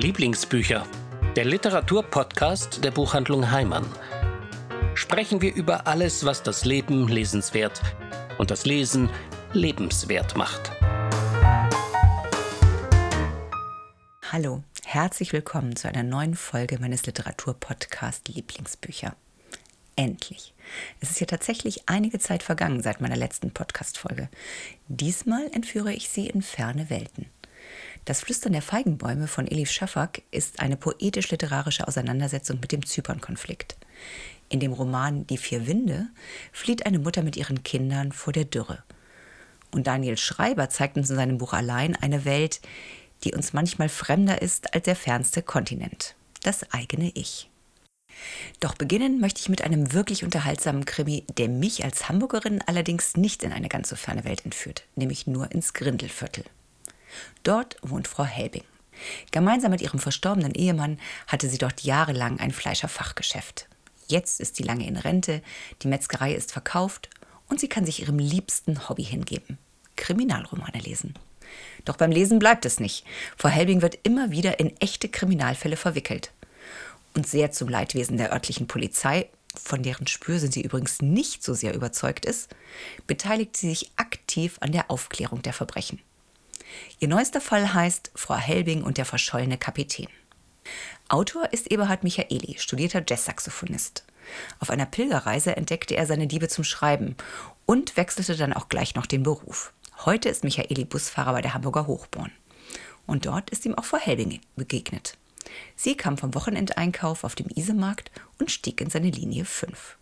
Lieblingsbücher, der Literaturpodcast der Buchhandlung Heimann. Sprechen wir über alles, was das Leben lesenswert und das Lesen lebenswert macht. Hallo, herzlich willkommen zu einer neuen Folge meines Literaturpodcast Lieblingsbücher. Endlich. Es ist ja tatsächlich einige Zeit vergangen seit meiner letzten Podcast-Folge. Diesmal entführe ich Sie in ferne Welten. Das Flüstern der Feigenbäume von Elif Shafak ist eine poetisch-literarische Auseinandersetzung mit dem Zypern-Konflikt. In dem Roman Die vier Winde flieht eine Mutter mit ihren Kindern vor der Dürre. Und Daniel Schreiber zeigt uns in seinem Buch Allein eine Welt, die uns manchmal fremder ist als der fernste Kontinent, das eigene Ich. Doch beginnen möchte ich mit einem wirklich unterhaltsamen Krimi, der mich als Hamburgerin allerdings nicht in eine ganz so ferne Welt entführt, nämlich nur ins Grindelviertel. Dort wohnt Frau Helbing. Gemeinsam mit ihrem verstorbenen Ehemann hatte sie dort jahrelang ein Fleischerfachgeschäft. Jetzt ist sie lange in Rente, die Metzgerei ist verkauft und sie kann sich ihrem liebsten Hobby hingeben: Kriminalromane lesen. Doch beim Lesen bleibt es nicht. Frau Helbing wird immer wieder in echte Kriminalfälle verwickelt. Und sehr zum Leidwesen der örtlichen Polizei, von deren Spürsinn sie übrigens nicht so sehr überzeugt ist, beteiligt sie sich aktiv an der Aufklärung der Verbrechen. Ihr neuester Fall heißt Frau Helbing und der verschollene Kapitän. Autor ist Eberhard Michaeli, studierter Jazzsaxophonist. Auf einer Pilgerreise entdeckte er seine Liebe zum Schreiben und wechselte dann auch gleich noch den Beruf. Heute ist Michaeli Busfahrer bei der Hamburger Hochborn. Und dort ist ihm auch Frau Helbing begegnet. Sie kam vom Wochenendeinkauf auf dem Isemarkt und stieg in seine Linie 5.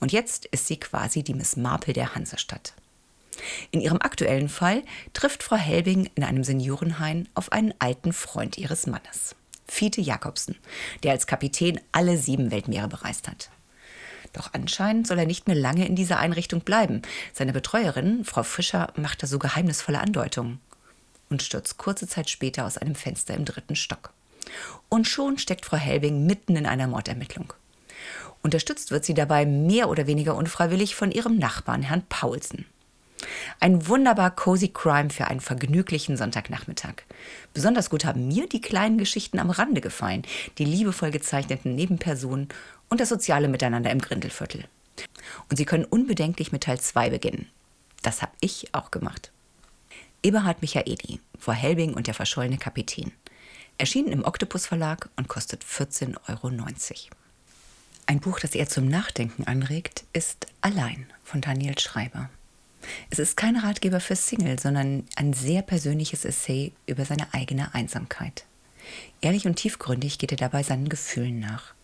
Und jetzt ist sie quasi die Miss Marple der Hansestadt. In ihrem aktuellen Fall trifft Frau Helbing in einem Seniorenhain auf einen alten Freund ihres Mannes, Fiete Jakobsen, der als Kapitän alle sieben Weltmeere bereist hat. Doch anscheinend soll er nicht mehr lange in dieser Einrichtung bleiben. Seine Betreuerin, Frau Fischer, macht da so geheimnisvolle Andeutungen und stürzt kurze Zeit später aus einem Fenster im dritten Stock. Und schon steckt Frau Helbing mitten in einer Mordermittlung. Unterstützt wird sie dabei mehr oder weniger unfreiwillig von ihrem Nachbarn, Herrn Paulsen. Ein wunderbar cozy Crime für einen vergnüglichen Sonntagnachmittag. Besonders gut haben mir die kleinen Geschichten am Rande gefallen, die liebevoll gezeichneten Nebenpersonen und das soziale Miteinander im Grindelviertel. Und Sie können unbedenklich mit Teil 2 beginnen. Das habe ich auch gemacht. Eberhard Michaeli, vor Helbing und der verschollene Kapitän. Erschienen im Oktopus Verlag und kostet 14,90 Euro. Ein Buch, das eher zum Nachdenken anregt, ist Allein von Daniel Schreiber. Es ist kein Ratgeber für Single, sondern ein sehr persönliches Essay über seine eigene Einsamkeit. Ehrlich und tiefgründig geht er dabei seinen Gefühlen nach.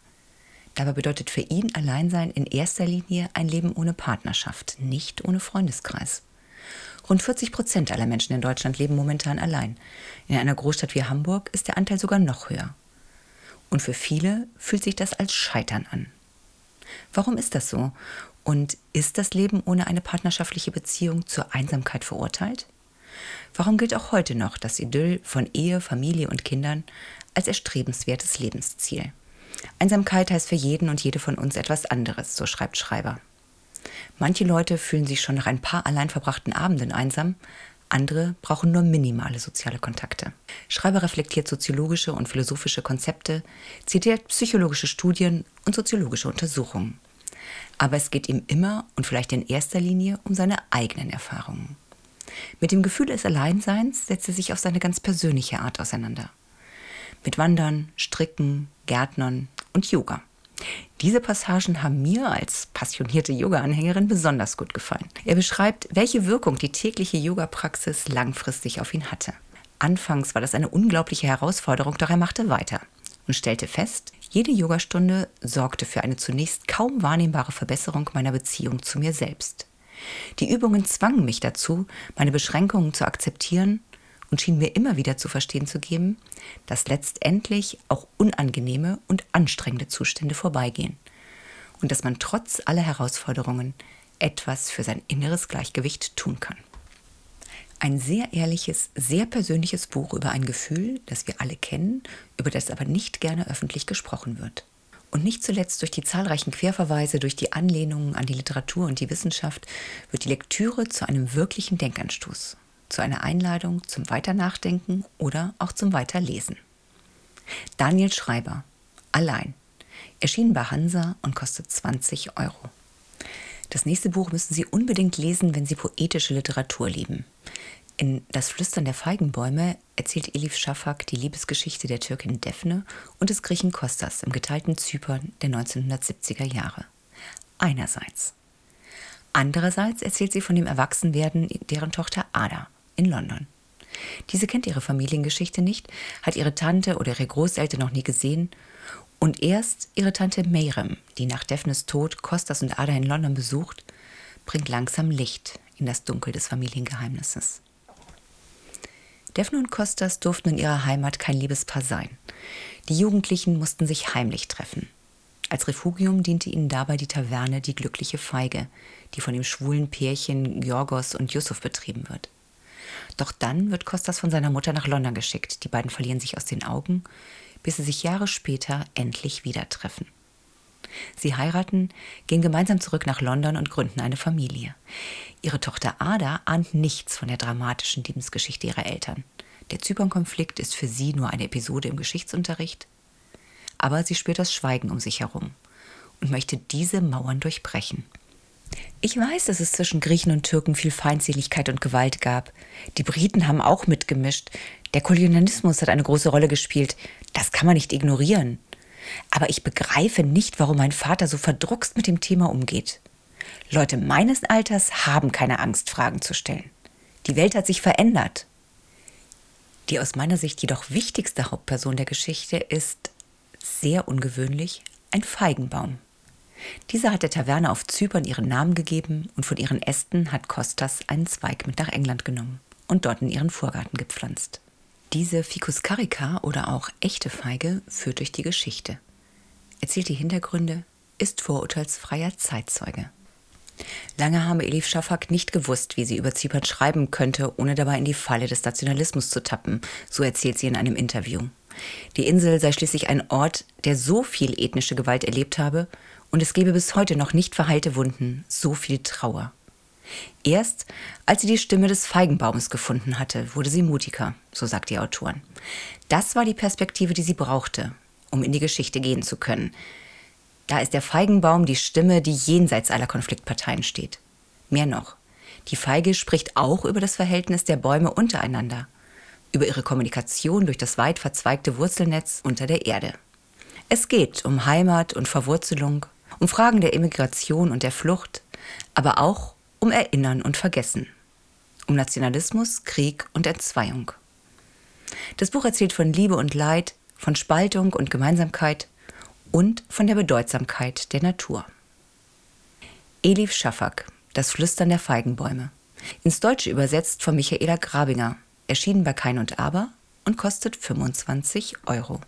Dabei bedeutet für ihn Alleinsein in erster Linie ein Leben ohne Partnerschaft, nicht ohne Freundeskreis. Rund 40 Prozent aller Menschen in Deutschland leben momentan allein. In einer Großstadt wie Hamburg ist der Anteil sogar noch höher. Und für viele fühlt sich das als Scheitern an. Warum ist das so? Und ist das Leben ohne eine partnerschaftliche Beziehung zur Einsamkeit verurteilt? Warum gilt auch heute noch das Idyll von Ehe, Familie und Kindern als erstrebenswertes Lebensziel? Einsamkeit heißt für jeden und jede von uns etwas anderes, so schreibt Schreiber. Manche Leute fühlen sich schon nach ein paar allein verbrachten Abenden einsam, andere brauchen nur minimale soziale Kontakte. Schreiber reflektiert soziologische und philosophische Konzepte, zitiert psychologische Studien und soziologische Untersuchungen aber es geht ihm immer und vielleicht in erster Linie um seine eigenen Erfahrungen. Mit dem Gefühl des Alleinseins setzt er sich auf seine ganz persönliche Art auseinander. Mit Wandern, Stricken, Gärtnern und Yoga. Diese Passagen haben mir als passionierte Yoga-Anhängerin besonders gut gefallen. Er beschreibt, welche Wirkung die tägliche Yoga-Praxis langfristig auf ihn hatte. Anfangs war das eine unglaubliche Herausforderung, doch er machte weiter und stellte fest, jede Yogastunde sorgte für eine zunächst kaum wahrnehmbare Verbesserung meiner Beziehung zu mir selbst. Die Übungen zwangen mich dazu, meine Beschränkungen zu akzeptieren und schienen mir immer wieder zu verstehen zu geben, dass letztendlich auch unangenehme und anstrengende Zustände vorbeigehen und dass man trotz aller Herausforderungen etwas für sein inneres Gleichgewicht tun kann. Ein sehr ehrliches, sehr persönliches Buch über ein Gefühl, das wir alle kennen, über das aber nicht gerne öffentlich gesprochen wird. Und nicht zuletzt durch die zahlreichen Querverweise, durch die Anlehnungen an die Literatur und die Wissenschaft wird die Lektüre zu einem wirklichen Denkanstoß, zu einer Einladung zum Weiternachdenken oder auch zum Weiterlesen. Daniel Schreiber, allein. Erschienen bei Hansa und kostet 20 Euro. Das nächste Buch müssen Sie unbedingt lesen, wenn Sie poetische Literatur lieben. In Das Flüstern der Feigenbäume erzählt Elif Shafak die Liebesgeschichte der Türkin Defne und des Griechen Kostas im geteilten Zypern der 1970er Jahre. Einerseits. Andererseits erzählt sie von dem Erwachsenwerden deren Tochter Ada in London. Diese kennt ihre Familiengeschichte nicht, hat ihre Tante oder ihre Großeltern noch nie gesehen und erst ihre Tante Meirem, die nach Daphnes Tod Kostas und Ada in London besucht, bringt langsam Licht in das Dunkel des Familiengeheimnisses. Daphne und Kostas durften in ihrer Heimat kein Liebespaar sein. Die Jugendlichen mussten sich heimlich treffen. Als Refugium diente ihnen dabei die Taverne Die Glückliche Feige, die von dem schwulen Pärchen Georgos und Yusuf betrieben wird. Doch dann wird Kostas von seiner Mutter nach London geschickt. Die beiden verlieren sich aus den Augen, bis sie sich Jahre später endlich wieder treffen. Sie heiraten, gehen gemeinsam zurück nach London und gründen eine Familie. Ihre Tochter Ada ahnt nichts von der dramatischen Lebensgeschichte ihrer Eltern. Der Zypern-Konflikt ist für sie nur eine Episode im Geschichtsunterricht. Aber sie spürt das Schweigen um sich herum und möchte diese Mauern durchbrechen. Ich weiß, dass es zwischen Griechen und Türken viel Feindseligkeit und Gewalt gab. Die Briten haben auch mitgemischt. Der Kolonialismus hat eine große Rolle gespielt. Das kann man nicht ignorieren. Aber ich begreife nicht, warum mein Vater so verdruckst mit dem Thema umgeht. Leute meines Alters haben keine Angst, Fragen zu stellen. Die Welt hat sich verändert. Die aus meiner Sicht jedoch wichtigste Hauptperson der Geschichte ist, sehr ungewöhnlich, ein Feigenbaum. Dieser hat der Taverne auf Zypern ihren Namen gegeben und von ihren Ästen hat Kostas einen Zweig mit nach England genommen und dort in ihren Vorgarten gepflanzt. Diese Ficus carica oder auch echte Feige führt durch die Geschichte, erzählt die Hintergründe, ist vorurteilsfreier Zeitzeuge. Lange habe Elif Shafak nicht gewusst, wie sie über Zypern schreiben könnte, ohne dabei in die Falle des Nationalismus zu tappen, so erzählt sie in einem Interview. Die Insel sei schließlich ein Ort, der so viel ethnische Gewalt erlebt habe und es gebe bis heute noch nicht verheilte Wunden, so viel Trauer. Erst als sie die Stimme des Feigenbaumes gefunden hatte, wurde sie mutiger, so sagt die Autorin. Das war die Perspektive, die sie brauchte, um in die Geschichte gehen zu können. Da ist der Feigenbaum die Stimme, die jenseits aller Konfliktparteien steht. Mehr noch, die Feige spricht auch über das Verhältnis der Bäume untereinander, über ihre Kommunikation durch das weit verzweigte Wurzelnetz unter der Erde. Es geht um Heimat und Verwurzelung, um Fragen der Immigration und der Flucht, aber auch um Erinnern und Vergessen, um Nationalismus, Krieg und Entzweiung. Das Buch erzählt von Liebe und Leid, von Spaltung und Gemeinsamkeit und von der Bedeutsamkeit der Natur. Elif Schafak, Das Flüstern der Feigenbäume. Ins Deutsche übersetzt von Michaela Grabinger, erschienen bei Kein und Aber und kostet 25 Euro.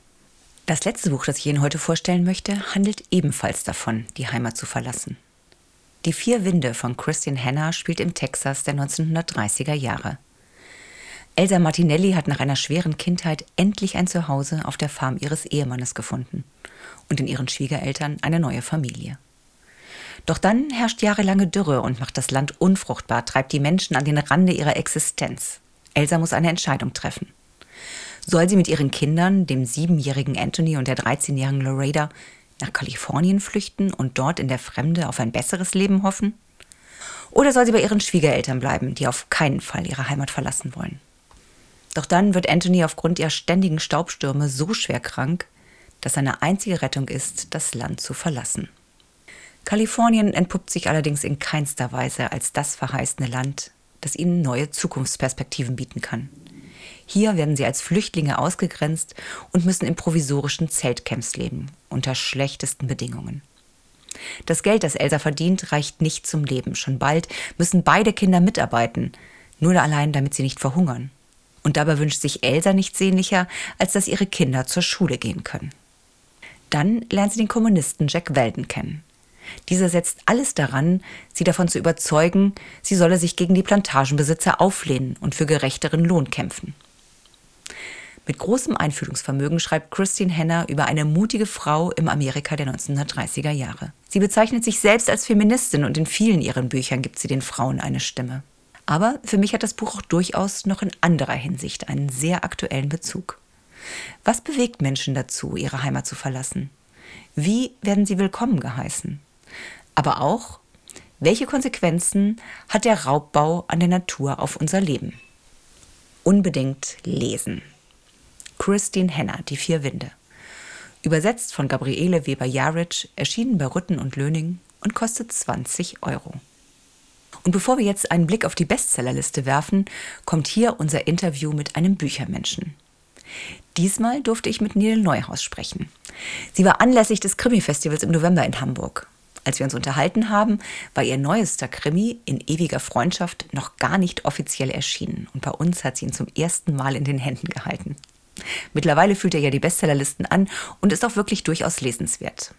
Das letzte Buch, das ich Ihnen heute vorstellen möchte, handelt ebenfalls davon, die Heimat zu verlassen. Die Vier Winde von Christian Hanna spielt im Texas der 1930er Jahre. Elsa Martinelli hat nach einer schweren Kindheit endlich ein Zuhause auf der Farm ihres Ehemannes gefunden und in ihren Schwiegereltern eine neue Familie. Doch dann herrscht jahrelange Dürre und macht das Land unfruchtbar, treibt die Menschen an den Rande ihrer Existenz. Elsa muss eine Entscheidung treffen. Soll sie mit ihren Kindern, dem siebenjährigen Anthony und der 13-jährigen Loreda, nach Kalifornien flüchten und dort in der Fremde auf ein besseres Leben hoffen? Oder soll sie bei ihren Schwiegereltern bleiben, die auf keinen Fall ihre Heimat verlassen wollen? Doch dann wird Anthony aufgrund ihrer ständigen Staubstürme so schwer krank, dass seine einzige Rettung ist, das Land zu verlassen. Kalifornien entpuppt sich allerdings in keinster Weise als das verheißene Land, das ihnen neue Zukunftsperspektiven bieten kann. Hier werden sie als Flüchtlinge ausgegrenzt und müssen in provisorischen Zeltcamps leben, unter schlechtesten Bedingungen. Das Geld, das Elsa verdient, reicht nicht zum Leben. Schon bald müssen beide Kinder mitarbeiten, nur allein, damit sie nicht verhungern. Und dabei wünscht sich Elsa nichts sehnlicher, als dass ihre Kinder zur Schule gehen können. Dann lernt sie den Kommunisten Jack Weldon kennen. Dieser setzt alles daran, sie davon zu überzeugen, sie solle sich gegen die Plantagenbesitzer auflehnen und für gerechteren Lohn kämpfen. Mit großem Einfühlungsvermögen schreibt Christine Henner über eine mutige Frau im Amerika der 1930er Jahre. Sie bezeichnet sich selbst als Feministin und in vielen ihren Büchern gibt sie den Frauen eine Stimme. Aber für mich hat das Buch auch durchaus noch in anderer Hinsicht einen sehr aktuellen Bezug. Was bewegt Menschen dazu, ihre Heimat zu verlassen? Wie werden sie willkommen geheißen? Aber auch, welche Konsequenzen hat der Raubbau an der Natur auf unser Leben? Unbedingt lesen. Christine Henner, Die vier Winde. Übersetzt von Gabriele Weber-Jaric, erschienen bei Rütten und Löning und kostet 20 Euro. Und bevor wir jetzt einen Blick auf die Bestsellerliste werfen, kommt hier unser Interview mit einem Büchermenschen. Diesmal durfte ich mit Nele Neuhaus sprechen. Sie war anlässlich des Krimi-Festivals im November in Hamburg. Als wir uns unterhalten haben, war ihr neuester Krimi in ewiger Freundschaft noch gar nicht offiziell erschienen und bei uns hat sie ihn zum ersten Mal in den Händen gehalten. Mittlerweile fühlt er ja die Bestsellerlisten an und ist auch wirklich durchaus lesenswert.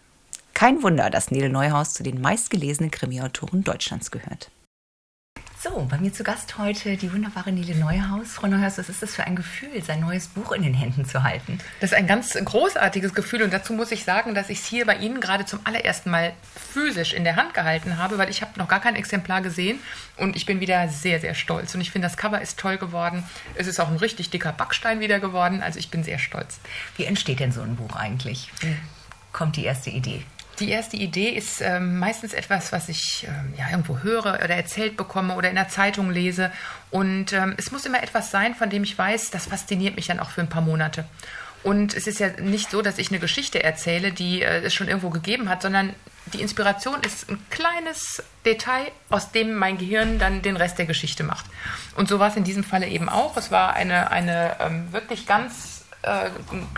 Kein Wunder, dass Nele Neuhaus zu den meistgelesenen Krimiautoren Deutschlands gehört. So, bei mir zu Gast heute die wunderbare Nele Neuhaus. Frau Neuhaus, was ist das für ein Gefühl, sein neues Buch in den Händen zu halten? Das ist ein ganz großartiges Gefühl und dazu muss ich sagen, dass ich es hier bei Ihnen gerade zum allerersten Mal physisch in der Hand gehalten habe, weil ich habe noch gar kein Exemplar gesehen und ich bin wieder sehr, sehr stolz. Und ich finde, das Cover ist toll geworden. Es ist auch ein richtig dicker Backstein wieder geworden, also ich bin sehr stolz. Wie entsteht denn so ein Buch eigentlich? Wie kommt die erste Idee? Die erste Idee ist ähm, meistens etwas, was ich ähm, ja, irgendwo höre oder erzählt bekomme oder in der Zeitung lese. Und ähm, es muss immer etwas sein, von dem ich weiß, das fasziniert mich dann auch für ein paar Monate. Und es ist ja nicht so, dass ich eine Geschichte erzähle, die äh, es schon irgendwo gegeben hat, sondern die Inspiration ist ein kleines Detail, aus dem mein Gehirn dann den Rest der Geschichte macht. Und so war es in diesem Falle eben auch. Es war eine, eine ähm, wirklich ganz äh,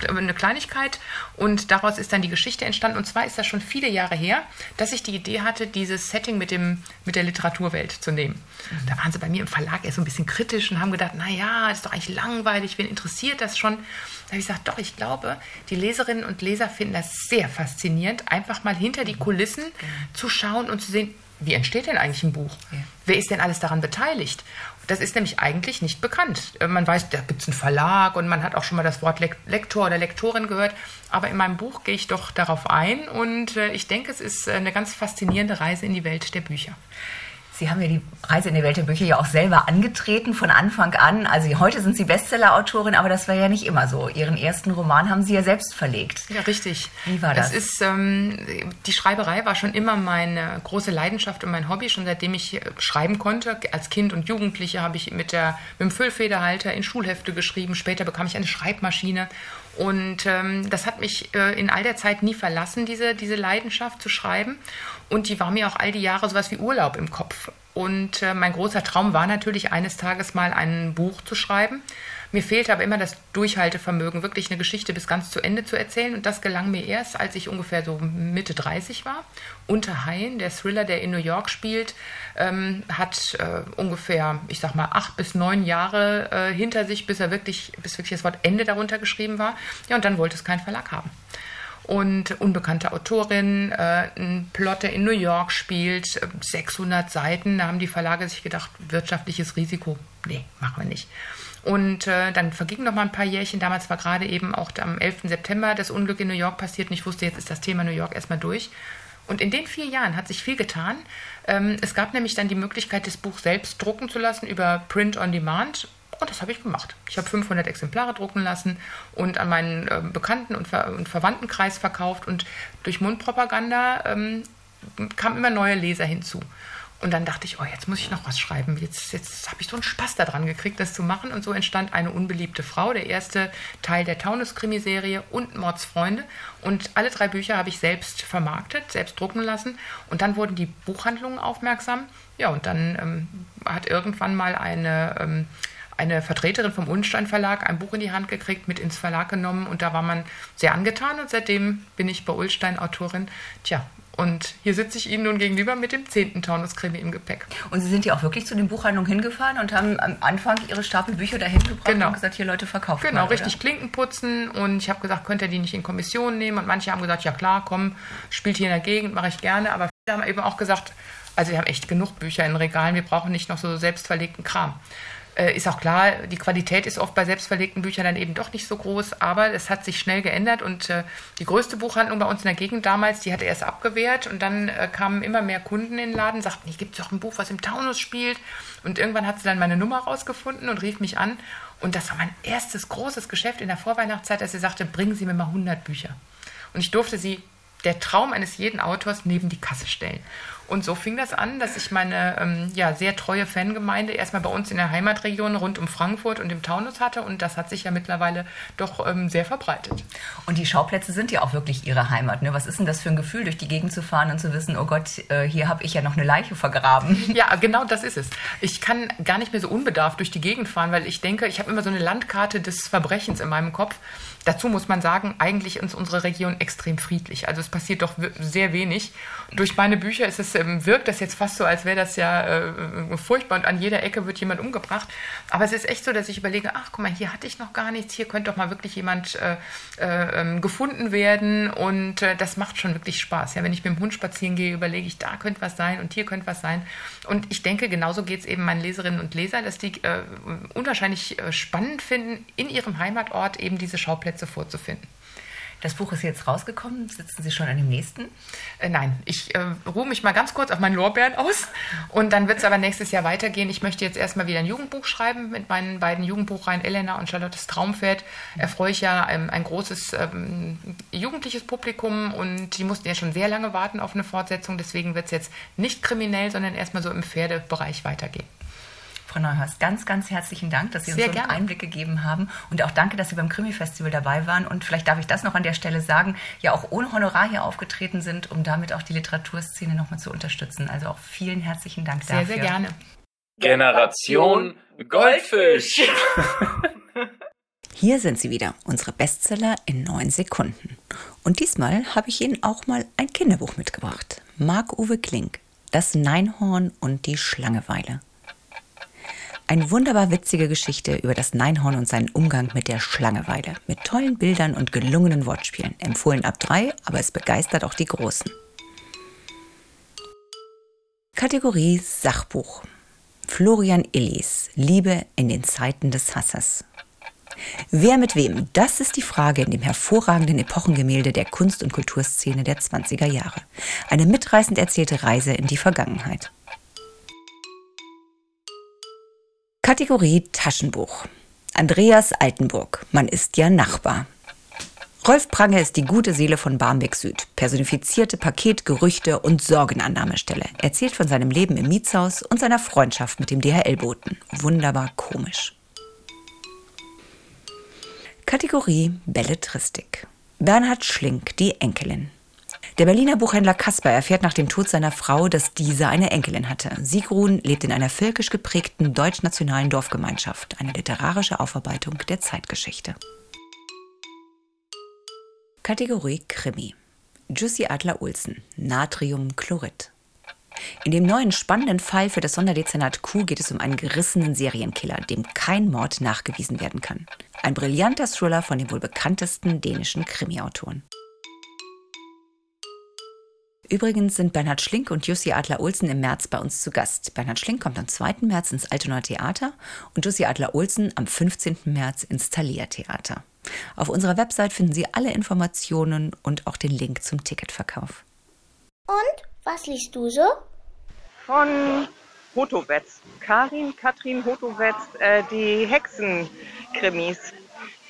eine Kleinigkeit und daraus ist dann die Geschichte entstanden. Und zwar ist das schon viele Jahre her, dass ich die Idee hatte, dieses Setting mit, dem, mit der Literaturwelt zu nehmen. Mhm. Da waren sie bei mir im Verlag erst so ein bisschen kritisch und haben gedacht, naja, das ist doch eigentlich langweilig, wen interessiert das schon? Da habe ich gesagt, doch, ich glaube, die Leserinnen und Leser finden das sehr faszinierend, einfach mal hinter die Kulissen mhm. zu schauen und zu sehen, wie entsteht denn eigentlich ein Buch? Ja. Wer ist denn alles daran beteiligt? Das ist nämlich eigentlich nicht bekannt. Äh, man weiß, da gibt es einen Verlag und man hat auch schon mal das Wort Lektor oder Lektorin gehört. Aber in meinem Buch gehe ich doch darauf ein und äh, ich denke, es ist eine ganz faszinierende Reise in die Welt der Bücher. Sie haben ja die Reise in die Welt der Bücher ja auch selber angetreten von Anfang an. Also heute sind Sie Bestseller-Autorin, aber das war ja nicht immer so. Ihren ersten Roman haben Sie ja selbst verlegt. Ja, richtig. Wie war das? das ist, ähm, die Schreiberei war schon immer meine große Leidenschaft und mein Hobby. Schon seitdem ich schreiben konnte, als Kind und Jugendliche, habe ich mit, der, mit dem Füllfederhalter in Schulhefte geschrieben. Später bekam ich eine Schreibmaschine und ähm, das hat mich äh, in all der Zeit nie verlassen, diese, diese Leidenschaft zu schreiben. Und die war mir auch all die Jahre sowas wie Urlaub im Kopf. Und äh, mein großer Traum war natürlich, eines Tages mal ein Buch zu schreiben. Mir fehlte aber immer das Durchhaltevermögen, wirklich eine Geschichte bis ganz zu Ende zu erzählen. Und das gelang mir erst, als ich ungefähr so Mitte 30 war. Unter Hain, der Thriller, der in New York spielt, ähm, hat äh, ungefähr, ich sag mal, acht bis neun Jahre äh, hinter sich, bis er wirklich, bis wirklich das Wort Ende darunter geschrieben war. Ja, und dann wollte es kein Verlag haben und unbekannte Autorin, äh, ein Plot, der in New York spielt, 600 Seiten. Da haben die Verlage sich gedacht, wirtschaftliches Risiko, nee, machen wir nicht. Und äh, dann vergingen noch mal ein paar Jährchen. Damals war gerade eben auch am 11. September das Unglück in New York passiert und ich wusste, jetzt ist das Thema New York erstmal durch. Und in den vier Jahren hat sich viel getan. Ähm, es gab nämlich dann die Möglichkeit, das Buch selbst drucken zu lassen über Print on Demand. Und das habe ich gemacht. Ich habe 500 Exemplare drucken lassen und an meinen äh, Bekannten- und, Ver und, Verwandtenkreis verkauft. Und durch Mundpropaganda ähm, kamen immer neue Leser hinzu. Und dann dachte ich, oh, jetzt muss ich noch was schreiben. Jetzt, jetzt habe ich so einen Spaß daran gekriegt, das zu machen. Und so entstand eine unbeliebte Frau, der erste Teil der Taunus-Krimiserie und Mordsfreunde. Und alle drei Bücher habe ich selbst vermarktet, selbst drucken lassen. Und dann wurden die Buchhandlungen aufmerksam. Ja, und dann ähm, hat irgendwann mal eine, ähm, eine Vertreterin vom Unstein Verlag ein Buch in die Hand gekriegt, mit ins Verlag genommen. Und da war man sehr angetan. Und seitdem bin ich bei Ulstein Autorin. Tja, und hier sitze ich Ihnen nun gegenüber mit dem zehnten Taunus-Krimi im Gepäck. Und Sie sind ja auch wirklich zu den Buchhandlungen hingefahren und haben am Anfang Ihre Stapel Bücher dahin gebracht genau. und gesagt, hier Leute verkaufen. Genau, mal, richtig Klinken putzen. Und ich habe gesagt, könnt ihr die nicht in Kommission nehmen? Und manche haben gesagt, ja klar, komm, spielt hier in der Gegend, mache ich gerne. Aber viele haben eben auch gesagt, also wir haben echt genug Bücher in Regalen, wir brauchen nicht noch so selbstverlegten Kram. Äh, ist auch klar, die Qualität ist oft bei selbstverlegten Büchern dann eben doch nicht so groß, aber es hat sich schnell geändert und äh, die größte Buchhandlung bei uns in der Gegend damals, die hatte erst abgewehrt und dann äh, kamen immer mehr Kunden in den Laden, sagten, hier gibt es doch ein Buch, was im Taunus spielt und irgendwann hat sie dann meine Nummer rausgefunden und rief mich an und das war mein erstes großes Geschäft in der Vorweihnachtszeit, dass sie sagte, bringen Sie mir mal 100 Bücher. Und ich durfte sie, der Traum eines jeden Autors, neben die Kasse stellen. Und so fing das an, dass ich meine ähm, ja, sehr treue Fangemeinde erstmal bei uns in der Heimatregion rund um Frankfurt und im Taunus hatte. Und das hat sich ja mittlerweile doch ähm, sehr verbreitet. Und die Schauplätze sind ja auch wirklich ihre Heimat. Ne? Was ist denn das für ein Gefühl, durch die Gegend zu fahren und zu wissen, oh Gott, äh, hier habe ich ja noch eine Leiche vergraben? Ja, genau das ist es. Ich kann gar nicht mehr so unbedarft durch die Gegend fahren, weil ich denke, ich habe immer so eine Landkarte des Verbrechens in meinem Kopf. Dazu muss man sagen, eigentlich ist unsere Region extrem friedlich. Also es passiert doch sehr wenig. Durch meine Bücher ist es, ähm, wirkt das jetzt fast so, als wäre das ja äh, furchtbar und an jeder Ecke wird jemand umgebracht. Aber es ist echt so, dass ich überlege, ach guck mal, hier hatte ich noch gar nichts, hier könnte doch mal wirklich jemand äh, äh, ähm, gefunden werden und äh, das macht schon wirklich Spaß. Ja, wenn ich mit dem Hund spazieren gehe, überlege ich, da könnte was sein und hier könnte was sein. Und ich denke, genauso geht es eben meinen Leserinnen und Lesern, dass die äh, unwahrscheinlich äh, spannend finden, in ihrem Heimatort eben diese Schauplätze vorzufinden. Das Buch ist jetzt rausgekommen. Sitzen Sie schon an dem nächsten? Äh, nein, ich äh, ruhe mich mal ganz kurz auf meinen Lorbeeren aus. Und dann wird es aber nächstes Jahr weitergehen. Ich möchte jetzt erstmal wieder ein Jugendbuch schreiben mit meinen beiden Jugendbuchreihen Elena und Charlottes Traumpferd. Erfreue ich ja ähm, ein großes ähm, jugendliches Publikum und die mussten ja schon sehr lange warten auf eine Fortsetzung. Deswegen wird es jetzt nicht kriminell, sondern erstmal so im Pferdebereich weitergehen. Frau Neuhaus, ganz, ganz herzlichen Dank, dass Sie Sehr uns so einen gerne. Einblick gegeben haben. Und auch danke, dass Sie beim Krimi-Festival dabei waren. Und vielleicht darf ich das noch an der Stelle sagen, ja auch ohne Honorar hier aufgetreten sind, um damit auch die Literaturszene nochmal zu unterstützen. Also auch vielen herzlichen Dank sehr, dafür. Sehr, sehr gerne. Generation Goldfisch. Hier sind sie wieder, unsere Bestseller in neun Sekunden. Und diesmal habe ich Ihnen auch mal ein Kinderbuch mitgebracht. Marc-Uwe Klink, Das Neinhorn und die Schlangeweile. Eine wunderbar witzige Geschichte über das Neinhorn und seinen Umgang mit der Schlangeweile. Mit tollen Bildern und gelungenen Wortspielen. Empfohlen ab drei, aber es begeistert auch die Großen. Kategorie Sachbuch. Florian Illis, Liebe in den Zeiten des Hasses. Wer mit wem? Das ist die Frage in dem hervorragenden Epochengemälde der Kunst- und Kulturszene der 20er Jahre. Eine mitreißend erzählte Reise in die Vergangenheit. Kategorie Taschenbuch. Andreas Altenburg. Man ist ja Nachbar. Rolf Prange ist die gute Seele von Barmbek Süd. Personifizierte Paket, Gerüchte und Sorgenannahmestelle. Erzählt von seinem Leben im Mietshaus und seiner Freundschaft mit dem DHL-Boten. Wunderbar komisch. Kategorie Belletristik. Bernhard Schlink, die Enkelin. Der Berliner Buchhändler Kasper erfährt nach dem Tod seiner Frau, dass diese eine Enkelin hatte. Sigrun lebt in einer völkisch geprägten deutsch-nationalen Dorfgemeinschaft, eine literarische Aufarbeitung der Zeitgeschichte. Kategorie Krimi. Jussi Adler-Olsen, Natriumchlorid. In dem neuen spannenden Fall für das Sonderdezernat Q geht es um einen gerissenen Serienkiller, dem kein Mord nachgewiesen werden kann. Ein brillanter Thriller von dem wohl bekanntesten dänischen Krimiautoren. Übrigens sind Bernhard Schlink und Jussi Adler-Olsen im März bei uns zu Gast. Bernhard Schlink kommt am 2. März ins Altonaer Theater und Jussi Adler-Olsen am 15. März ins Thalia Theater. Auf unserer Website finden Sie alle Informationen und auch den Link zum Ticketverkauf. Und was liest du so? Von Hotowetz. Karin, Katrin Hotowetz, äh, die Hexenkrimis.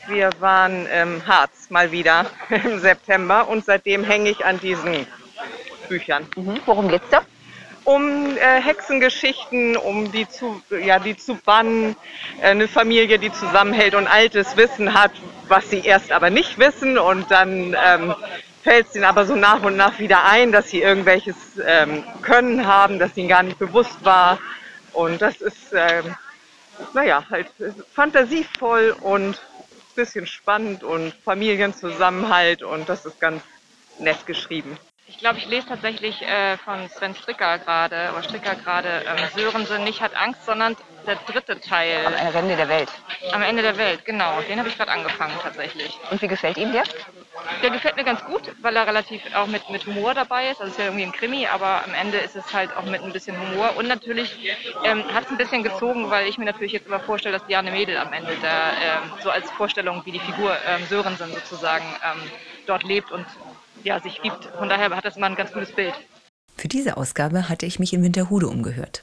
Wir waren im Harz mal wieder im September und seitdem hänge ich an diesen Büchern. Mhm. Worum geht's da? Um äh, Hexengeschichten, um die zu, ja, die zu bannen, äh, eine Familie, die zusammenhält und altes Wissen hat, was sie erst aber nicht wissen und dann ähm, fällt es ihnen aber so nach und nach wieder ein, dass sie irgendwelches ähm, Können haben, das ihnen gar nicht bewusst war. Und das ist, ähm, naja, halt fantasievoll und bisschen spannend und Familienzusammenhalt und das ist ganz nett geschrieben. Ich glaube, ich lese tatsächlich äh, von Sven Stricker gerade, oder Stricker gerade, ähm, Sörensen nicht hat Angst, sondern der dritte Teil. Am Ende der Welt. Am Ende der Welt, genau. Den habe ich gerade angefangen tatsächlich. Und wie gefällt Ihnen der? Der gefällt mir ganz gut, weil er relativ auch mit, mit Humor dabei ist. Also es ist ja irgendwie ein Krimi, aber am Ende ist es halt auch mit ein bisschen Humor. Und natürlich ähm, hat es ein bisschen gezogen, weil ich mir natürlich jetzt immer vorstelle, dass Diane Mädel am Ende da ähm, so als Vorstellung, wie die Figur ähm, Sörensen sozusagen ähm, dort lebt und ja, sich gibt. Von daher hat das immer ein ganz gutes Bild. Für diese Ausgabe hatte ich mich in Winterhude umgehört.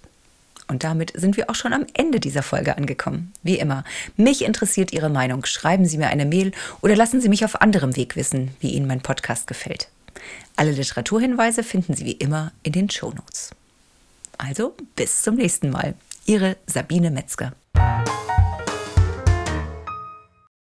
Und damit sind wir auch schon am Ende dieser Folge angekommen. Wie immer, mich interessiert Ihre Meinung. Schreiben Sie mir eine Mail oder lassen Sie mich auf anderem Weg wissen, wie Ihnen mein Podcast gefällt. Alle Literaturhinweise finden Sie wie immer in den Shownotes. Also bis zum nächsten Mal. Ihre Sabine Metzger.